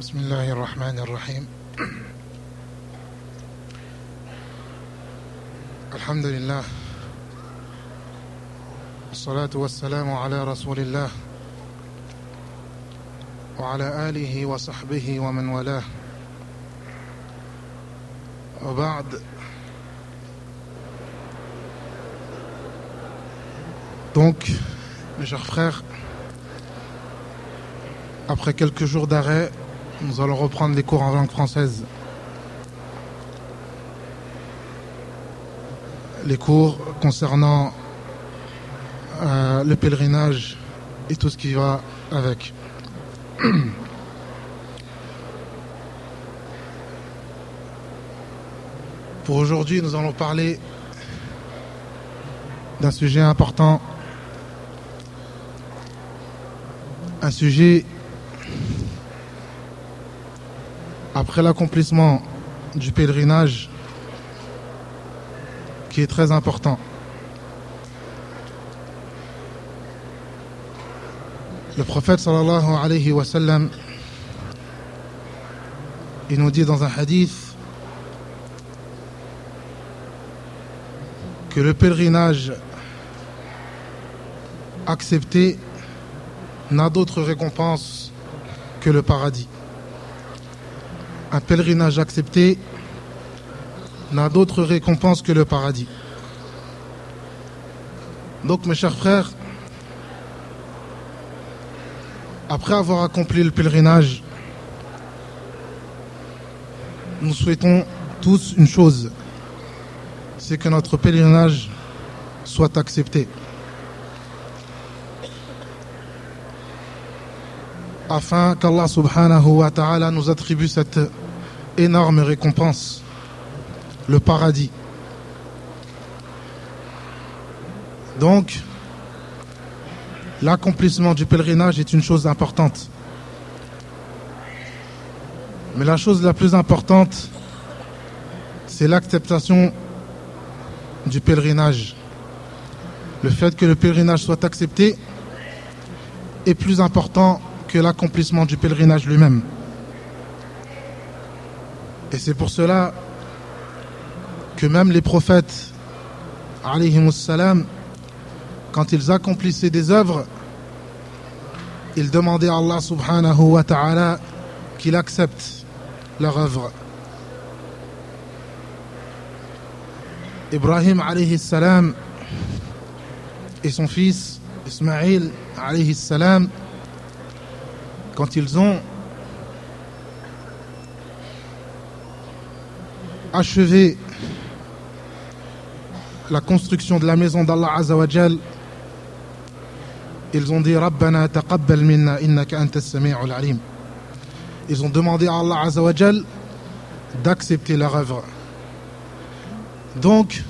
بسم الله الرحمن الرحيم. الحمد لله. والصلاة والسلام على رسول الله. وعلى آله وصحبه ومن والاه. وبعد. Donc, mes chers frères, après quelques jours d'arrêt, nous allons reprendre les cours en langue française. Les cours concernant euh, le pèlerinage et tout ce qui va avec. Pour aujourd'hui, nous allons parler d'un sujet important, un sujet après l'accomplissement du pèlerinage qui est très important. Le prophète sallallahu alayhi wa sallam il nous dit dans un hadith que le pèlerinage accepté n'a d'autre récompense que le paradis. Un pèlerinage accepté n'a d'autre récompense que le paradis. Donc mes chers frères, après avoir accompli le pèlerinage, nous souhaitons tous une chose, c'est que notre pèlerinage soit accepté. Afin qu'Allah subhanahu wa ta'ala nous attribue cette énorme récompense, le paradis. Donc, l'accomplissement du pèlerinage est une chose importante. Mais la chose la plus importante, c'est l'acceptation du pèlerinage. Le fait que le pèlerinage soit accepté est plus important que l'accomplissement du pèlerinage lui-même. Et c'est pour cela que même les prophètes, quand ils accomplissaient des œuvres, ils demandaient à Allah subhanahu wa ta'ala qu'il accepte leur œuvre. Ibrahim alayhi et son fils Ismaïl alayhi quand ils ont achevé la construction de la maison d'Allah Azawajal, ils ont dit Rabbana taqabbal minna innaka anta sami'ul alim. Ils ont demandé à Allah Azawajal d'accepter leur œuvre. Donc,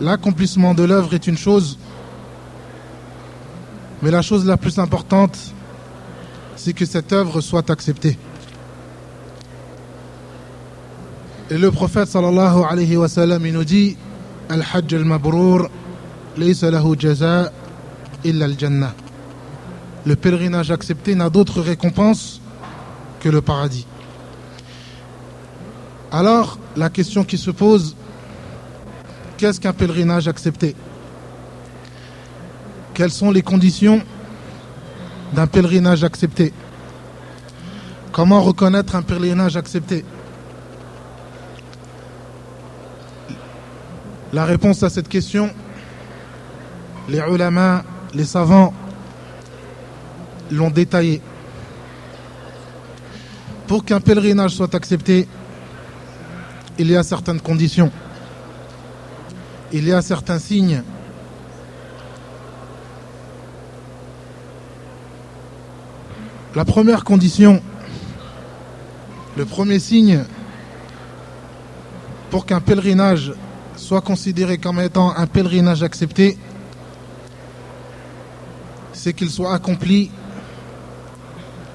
l'accomplissement de l'œuvre est une chose, mais la chose la plus importante, c'est que cette œuvre soit acceptée. Et le prophète sallallahu alayhi wa sallam, il nous dit Al-Hajj al-Mabrour, laysa lahu jaza illa al-Jannah. Le pèlerinage accepté n'a d'autre récompense que le paradis. Alors, la question qui se pose, qu'est-ce qu'un pèlerinage accepté? Quelles sont les conditions d'un pèlerinage accepté Comment reconnaître un pèlerinage accepté? La réponse à cette question, les ulama, les savants l'ont détaillé. Pour qu'un pèlerinage soit accepté, il y a certaines conditions. Il y a certains signes La première condition, le premier signe pour qu'un pèlerinage soit considéré comme étant un pèlerinage accepté, c'est qu'il soit accompli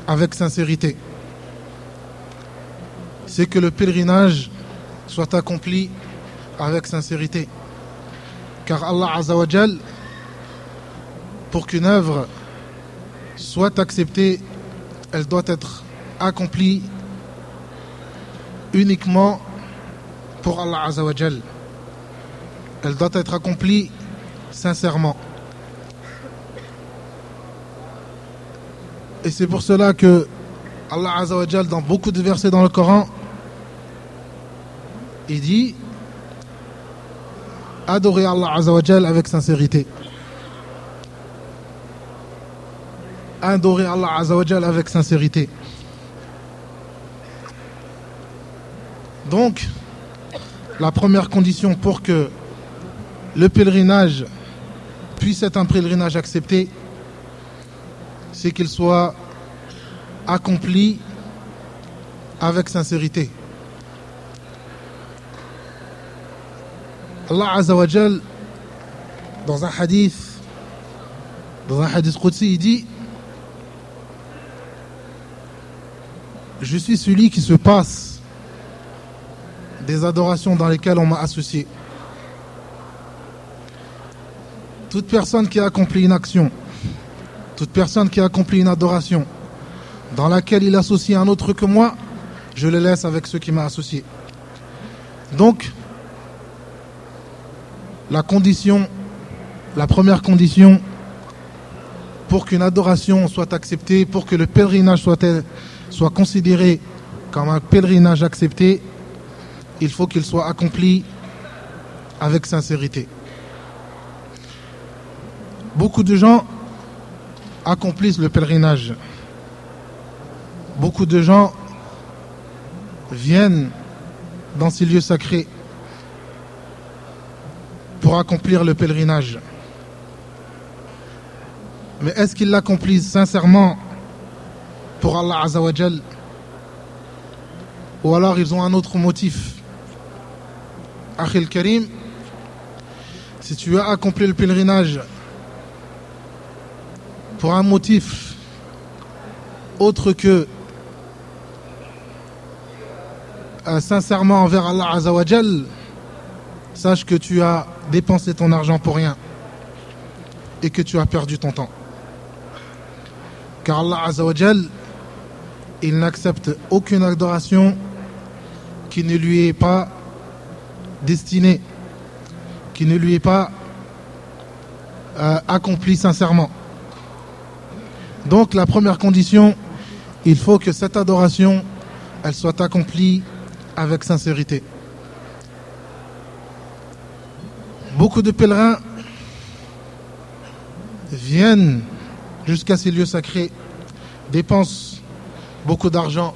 avec sincérité. C'est que le pèlerinage soit accompli avec sincérité. Car Allah Azzawajal, pour qu'une œuvre soit acceptée elle doit être accomplie uniquement pour Allah Azawajal. Elle doit être accomplie sincèrement. Et c'est pour cela que Allah Azawajal, dans beaucoup de versets dans le Coran, il dit Adorer Allah Azawajal avec sincérité. Adorer Allah Azawajal avec sincérité. Donc, la première condition pour que le pèlerinage puisse être un pèlerinage accepté, c'est qu'il soit accompli avec sincérité. Allah Azzawajal, dans un hadith, dans un hadith Qudsi, il dit Je suis celui qui se passe des adorations dans lesquelles on m'a associé. Toute personne qui a accompli une action, toute personne qui a accompli une adoration dans laquelle il associe un autre que moi, je le laisse avec ceux qui m'a associé. Donc, la condition, la première condition pour qu'une adoration soit acceptée, pour que le pèlerinage soit, soit considéré comme un pèlerinage accepté, il faut qu'il soit accompli avec sincérité. Beaucoup de gens accomplissent le pèlerinage. Beaucoup de gens viennent dans ces lieux sacrés pour accomplir le pèlerinage. Mais est-ce qu'ils l'accomplissent sincèrement? Pour Allah Azawajal Ou alors ils ont un autre motif Akhil Karim, si tu as accompli le pèlerinage pour un motif autre que euh, sincèrement envers Allah Azawajal, sache que tu as dépensé ton argent pour rien et que tu as perdu ton temps. Car Allah Azawajal, il n'accepte aucune adoration qui ne lui est pas destinée, qui ne lui est pas euh, accomplie sincèrement. Donc la première condition, il faut que cette adoration, elle soit accomplie avec sincérité. Beaucoup de pèlerins viennent jusqu'à ces lieux sacrés, dépensent beaucoup d'argent,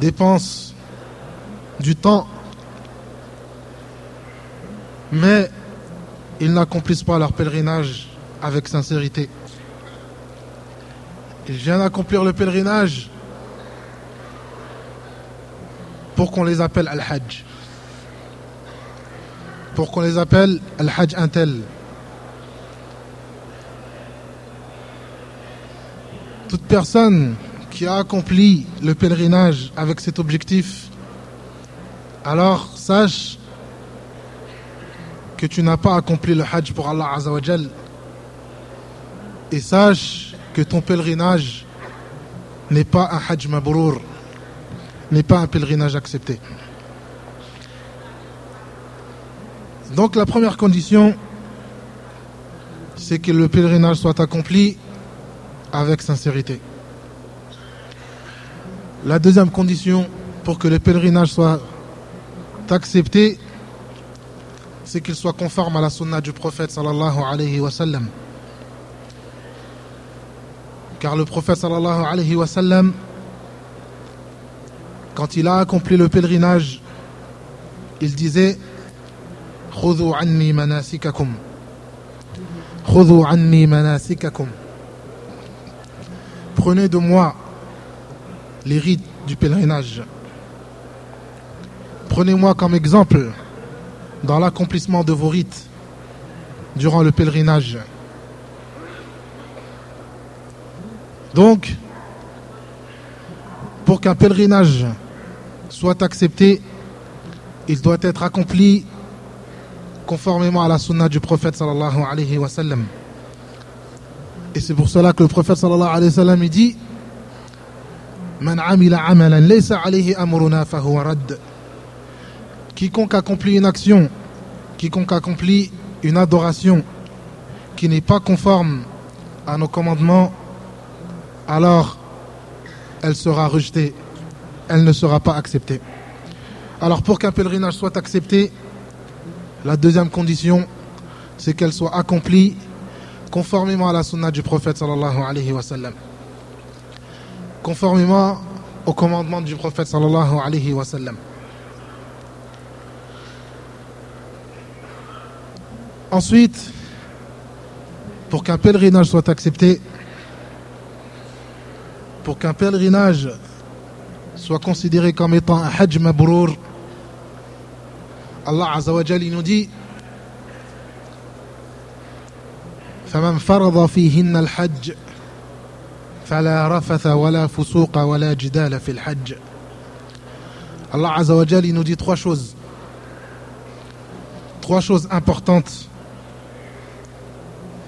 dépensent du temps, mais ils n'accomplissent pas leur pèlerinage avec sincérité. Ils viennent accomplir le pèlerinage pour qu'on les appelle Al-Hajj. Pour qu'on les appelle Al-Hajj Intel. Toute personne accompli le pèlerinage avec cet objectif, alors sache que tu n'as pas accompli le Hajj pour Allah Azawajal. Et sache que ton pèlerinage n'est pas un Hajj Mabrour, n'est pas un pèlerinage accepté. Donc la première condition, c'est que le pèlerinage soit accompli avec sincérité. La deuxième condition pour que le pèlerinage soit accepté, c'est qu'il soit conforme à la sunna du prophète sallallahu alayhi wa sallam. Car le prophète sallallahu alayhi wa sallam, quand il a accompli le pèlerinage, il disait خذوا عني مناسككم خذوا عني مناسككم Prenez de moi les rites du pèlerinage. Prenez-moi comme exemple dans l'accomplissement de vos rites durant le pèlerinage. Donc, pour qu'un pèlerinage soit accepté, il doit être accompli conformément à la sunna du prophète sallallahu alayhi. Et c'est pour cela que le prophète sallallahu alayhi wa sallam dit Quiconque accomplit une action, quiconque accomplit une adoration qui n'est pas conforme à nos commandements, alors elle sera rejetée, elle ne sera pas acceptée. Alors pour qu'un pèlerinage soit accepté, la deuxième condition, c'est qu'elle soit accomplie conformément à la sunna du prophète sallallahu alayhi wa sallam Conformément au commandement du prophète sallallahu alayhi wa sallam. Ensuite, pour qu'un pèlerinage soit accepté, pour qu'un pèlerinage soit considéré comme étant un hajj mabrour, Allah Azza wa Jal, nous dit فمن فرض فيهن الحج فلا رفث ولا فسوق ولا جدال في الحج Allah Azza wa Jal, il nous dit trois choses trois choses importantes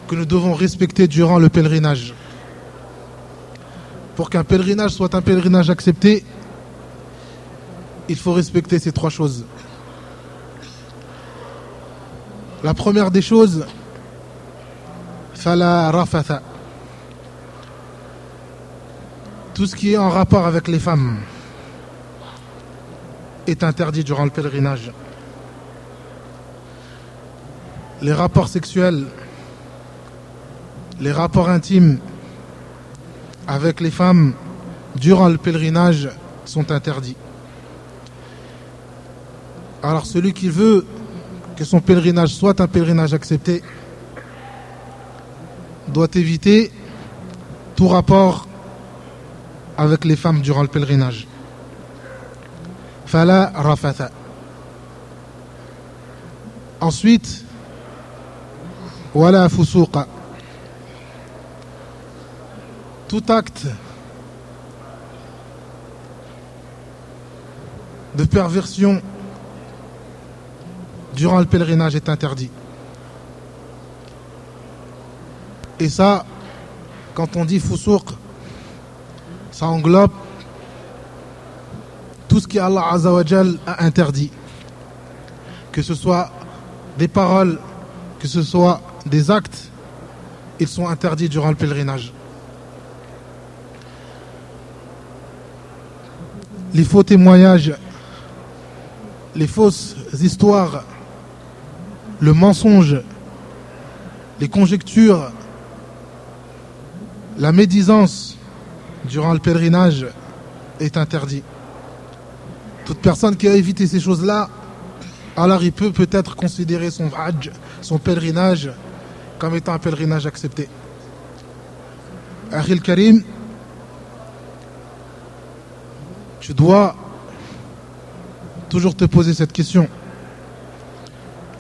que nous devons respecter durant le pèlerinage pour qu'un pèlerinage soit un pèlerinage accepté il faut respecter ces trois choses la première des choses, fala rafatha. Tout ce qui est en rapport avec les femmes est interdit durant le pèlerinage. Les rapports sexuels, les rapports intimes avec les femmes durant le pèlerinage sont interdits. Alors celui qui veut que son pèlerinage soit un pèlerinage accepté, doit éviter tout rapport avec les femmes durant le pèlerinage. Fala rafatha. Ensuite, wala fusuqa. Tout acte de perversion durant le pèlerinage est interdit. Et ça, quand on dit foussouk, ça englobe tout ce qu'Allah Azzawajal a interdit. Que ce soit des paroles, que ce soit des actes, ils sont interdits durant le pèlerinage. Les faux témoignages, les fausses histoires le mensonge, les conjectures, la médisance durant le pèlerinage est interdit. Toute personne qui a évité ces choses-là, alors il peut peut-être considérer son hajj, son pèlerinage, comme étant un pèlerinage accepté. Akhil Karim, tu dois toujours te poser cette question.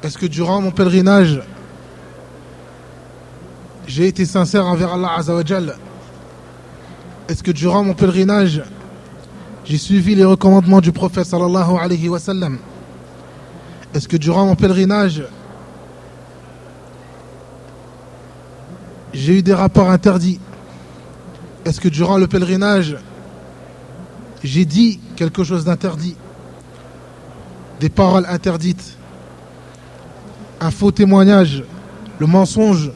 Est-ce que durant mon pèlerinage, j'ai été sincère envers Allah Azzawajal Est-ce que durant mon pèlerinage, j'ai suivi les recommandements du prophète sallallahu alayhi wa sallam? Est-ce que durant mon pèlerinage, j'ai eu des rapports interdits? Est-ce que durant le pèlerinage, j'ai dit quelque chose d'interdit? Des paroles interdites? Un faux témoignage, le mensonge,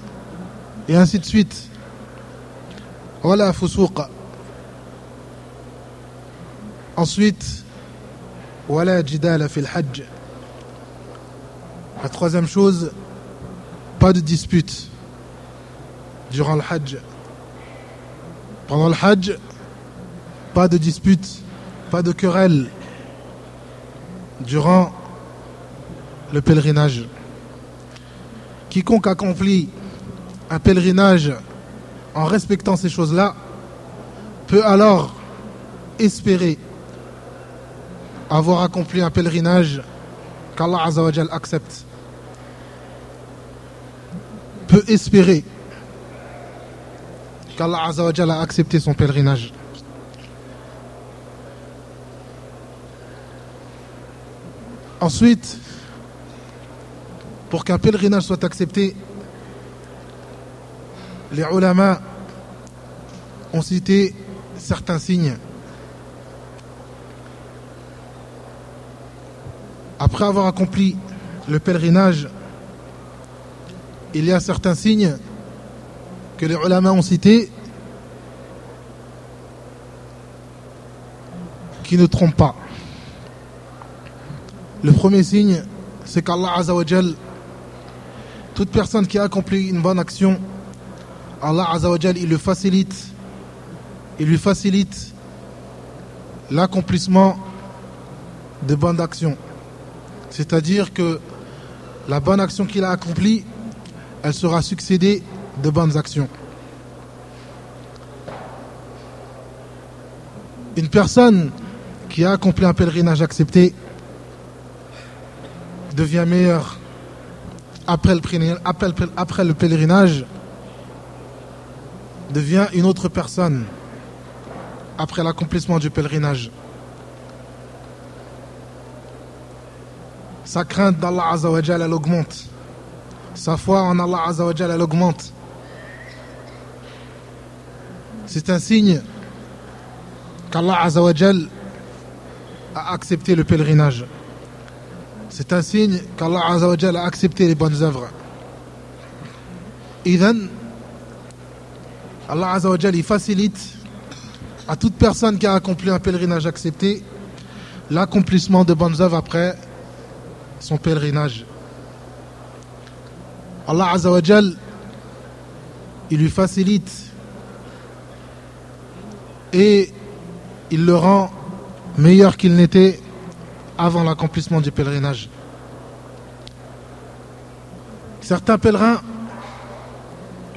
et ainsi de suite. Voilà, fusouqa. Ensuite, voilà jidala fil hajj. La troisième chose, pas de dispute durant le hajj. Pendant le hajj, pas de dispute, pas de querelle durant le pèlerinage. Quiconque accomplit un pèlerinage en respectant ces choses-là peut alors espérer avoir accompli un pèlerinage qu'Allah Azzawajal accepte. Peut espérer qu'Allah Azzawajal a accepté son pèlerinage. Ensuite, pour qu'un pèlerinage soit accepté, les ulama ont cité certains signes après avoir accompli le pèlerinage, il y a certains signes que les ulama ont cités qui ne trompent pas. Le premier signe, c'est qu'Allah Azzawajal, toute personne qui a accompli une bonne action, Allah Azzawajal, il le facilite, il lui facilite l'accomplissement de bonnes actions. C'est-à-dire que la bonne action qu'il a accomplie, elle sera succédée de bonnes actions. Une personne qui a accompli un pèlerinage accepté devient meilleure après le, pèlerinage, devient une autre personne après l'accomplissement du pèlerinage. Sa crainte d'Allah Azzawajal, elle augmente. Sa foi en Allah Azzawajal, elle augmente. C'est un signe qu'Allah Azzawajal a accepté le pèlerinage. C'est un signe qu'Allah Azzawajal a accepté les bonnes œuvres. Idhan, Allah Azzawajal, il facilite à toute personne qui a accompli un pèlerinage accepté l'accomplissement de bonnes œuvres après son pèlerinage. Allah Azzawajal, il lui facilite et il le rend meilleur qu'il n'était avant l'accomplissement du pèlerinage. Certains pèlerins,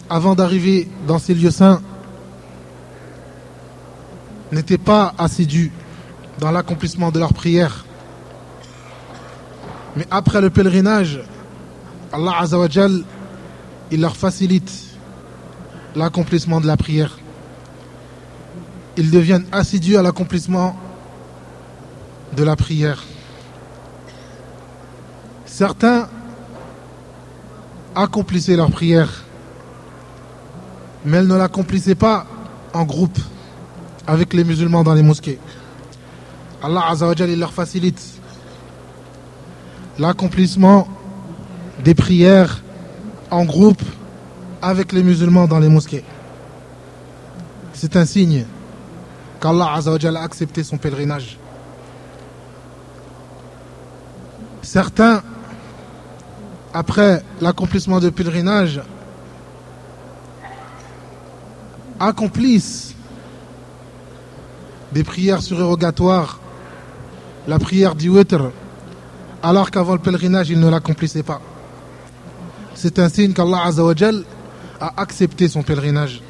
avant d'arriver dans ces lieux saints, n'étaient pas assidus dans l'accomplissement de leurs prières. Mais après le pèlerinage, Allah Azzawajal, il leur facilite l'accomplissement de la prière. Ils deviennent assidus à l'accomplissement de la prière. Certains accomplissaient leur prière, mais elles ne l'accomplissaient pas en groupe avec les musulmans dans les mosquées. Allah Azzawajal, il leur facilite l'accomplissement des prières en groupe avec les musulmans dans les mosquées. C'est un signe qu'Allah a accepté son pèlerinage. Certains, après l'accomplissement du pèlerinage, accomplissent des prières surérogatoires, la prière du witr, alors qu'avant le pèlerinage, il ne l'accomplissait pas. C'est un signe qu'Allah Azzawajal a accepté son pèlerinage.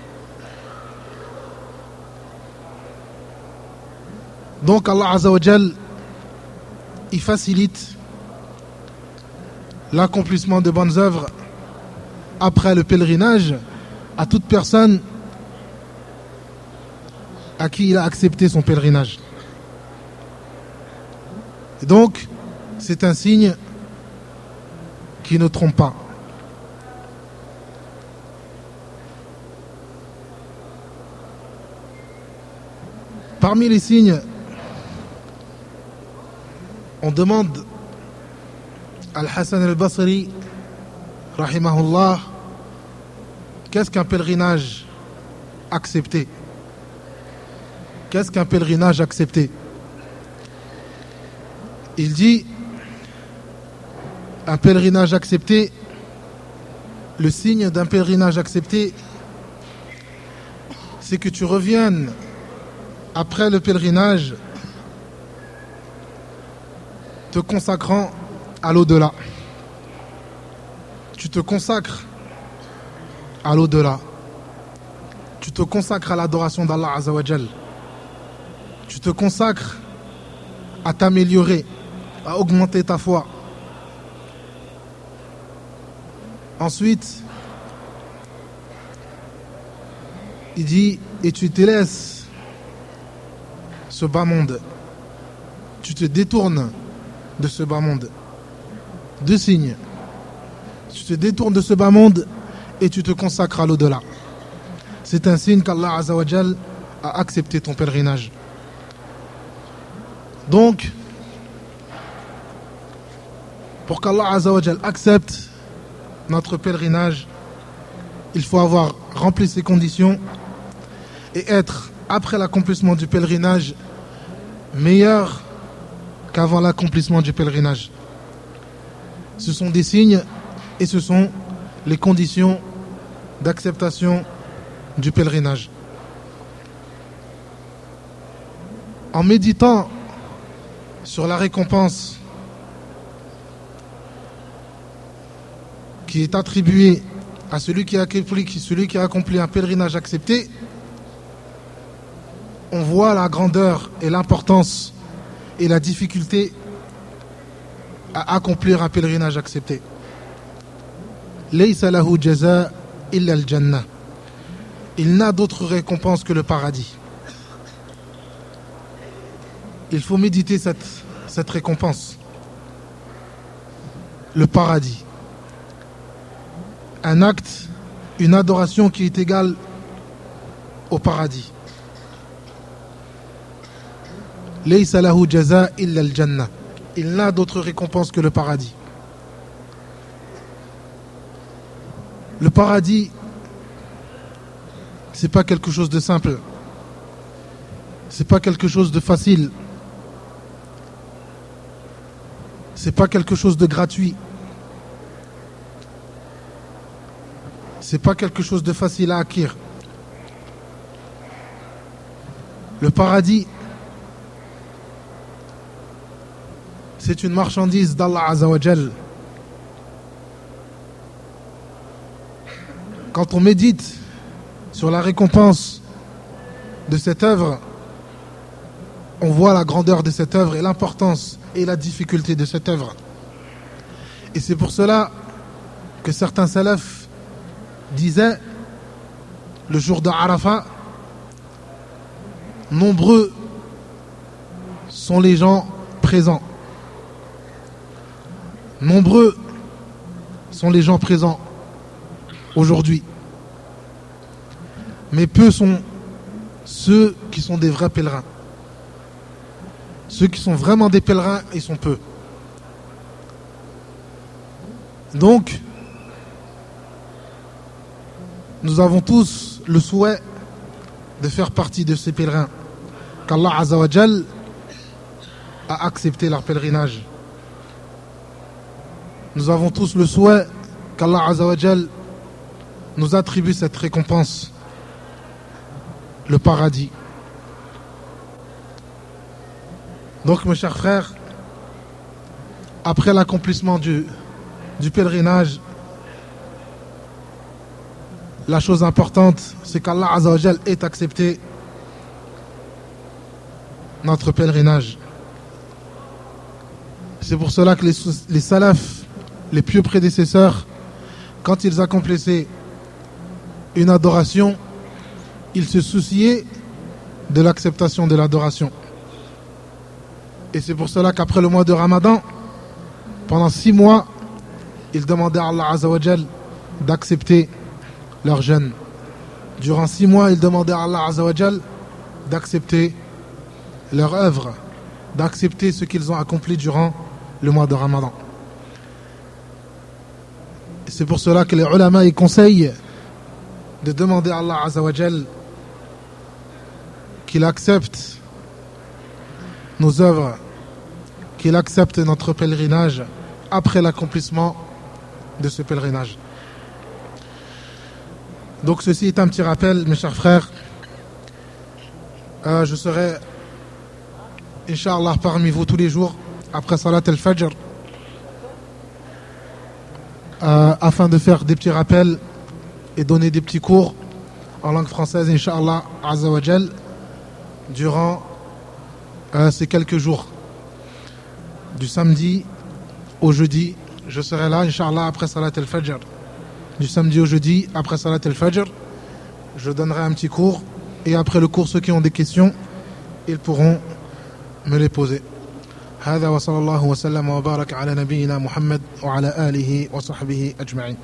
Donc Allah Azzawajal, il facilite l'accomplissement de bonnes œuvres après le pèlerinage à toute personne à qui il a accepté son pèlerinage. Donc, c'est un signe qui ne trompe pas. Parmi les signes, on demande Al-Hassan al-Basri, rahimahullah, qu'est-ce qu'un pèlerinage accepté? Qu'est-ce qu'un pèlerinage accepté? Il dit un pèlerinage accepté, le signe d'un pèlerinage accepté, c'est que tu reviennes après le pèlerinage te consacrant à l'au-delà. Tu te consacres à l'au-delà. Tu te consacres à l'adoration d'Allah Azawajal. Tu te consacres à t'améliorer, à augmenter ta foi. Ensuite, il dit, et tu te laisses ce bas monde. Tu te détournes de ce bas monde. Deux signes. Tu te détournes de ce bas monde et tu te consacres à l'au-delà. C'est un signe qu'Allah Azzawajal a accepté ton pèlerinage. Donc, pour qu'Allah Azzawajal accepte notre pèlerinage, il faut avoir rempli ces conditions et être, après l'accomplissement du pèlerinage, meilleur qu'avant l'accomplissement du pèlerinage. Ce sont des signes et ce sont les conditions d'acceptation du pèlerinage. En méditant sur la récompense qui est attribuée à celui qui a accompli, celui qui a accompli un pèlerinage accepté, on voit la grandeur et l'importance et la difficulté à accomplir un pèlerinage accepté. Il n'a d'autre récompense que le paradis. Il faut méditer cette récompense. Le paradis. Un acte, une adoration qui est égale au paradis. Il n'a d'autre récompense que le paradis. Le paradis, c'est pas quelque chose de simple. C'est pas quelque chose de facile. C'est pas quelque chose de gratuit. C'est pas quelque chose de facile à acquérir. Le paradis, c'est une marchandise d'Allah Azzawajal. Quand on médite sur la récompense de cette œuvre, on voit la grandeur de cette œuvre et l'importance et la difficulté de cette œuvre. Et c'est pour cela que certains salafs disaient, le jour de Arafat, nombreux sont les gens présents. Nombreux sont les gens présents aujourd'hui. Mais peu sont ceux qui sont des vrais pèlerins. Ceux qui sont vraiment des pèlerins, ils sont peu. Donc, nous avons tous le souhait de faire partie de ces pèlerins. Qu'Allah Azzawajal a accepté leur pèlerinage. Nous avons tous le souhait qu'Allah Azzawajal nous attribue cette récompense, le paradis. Donc mes chers frères, après l'accomplissement du, du pèlerinage, la chose importante, c'est qu'Allah Azzawajal ait accepté notre pèlerinage. C'est pour cela que les, les salafs les pieux prédécesseurs, quand ils accomplissaient une adoration, ils se souciaient de l'acceptation de l'adoration. Et c'est pour cela qu'après le mois de Ramadan, pendant six mois, ils demandaient à Allah Azzawajal d'accepter leur jeûne. Durant six mois, ils demandaient à Allah Azzawajal d'accepter leur œuvre, d'accepter ce qu'ils ont accompli durant le mois de Ramadan. C'est pour cela que les ulama y conseillent de demander à Allah Azzawajal qu'il accepte nos œuvres, qu'il accepte notre pèlerinage après l'accomplissement de ce pèlerinage. Donc ceci est un petit rappel, mes chers frères. Euh, je serai, Inch'Allah, parmi vous tous les jours après Salat al-Fajr. Euh, afin de faire des petits rappels et donner des petits cours en langue française, Inch'Allah, Azawajal, durant euh, ces quelques jours. Du samedi au jeudi, je serai là, Inch'Allah, après Salat al-Fajr Du samedi au jeudi, après Salat al-Fajr, je donnerai un petit cours. Et après le cours, ceux qui ont des questions, ils pourront me les poser. هذا وصلى الله وسلم وبارك على نبينا محمد وعلى آله وصحبه أجمعين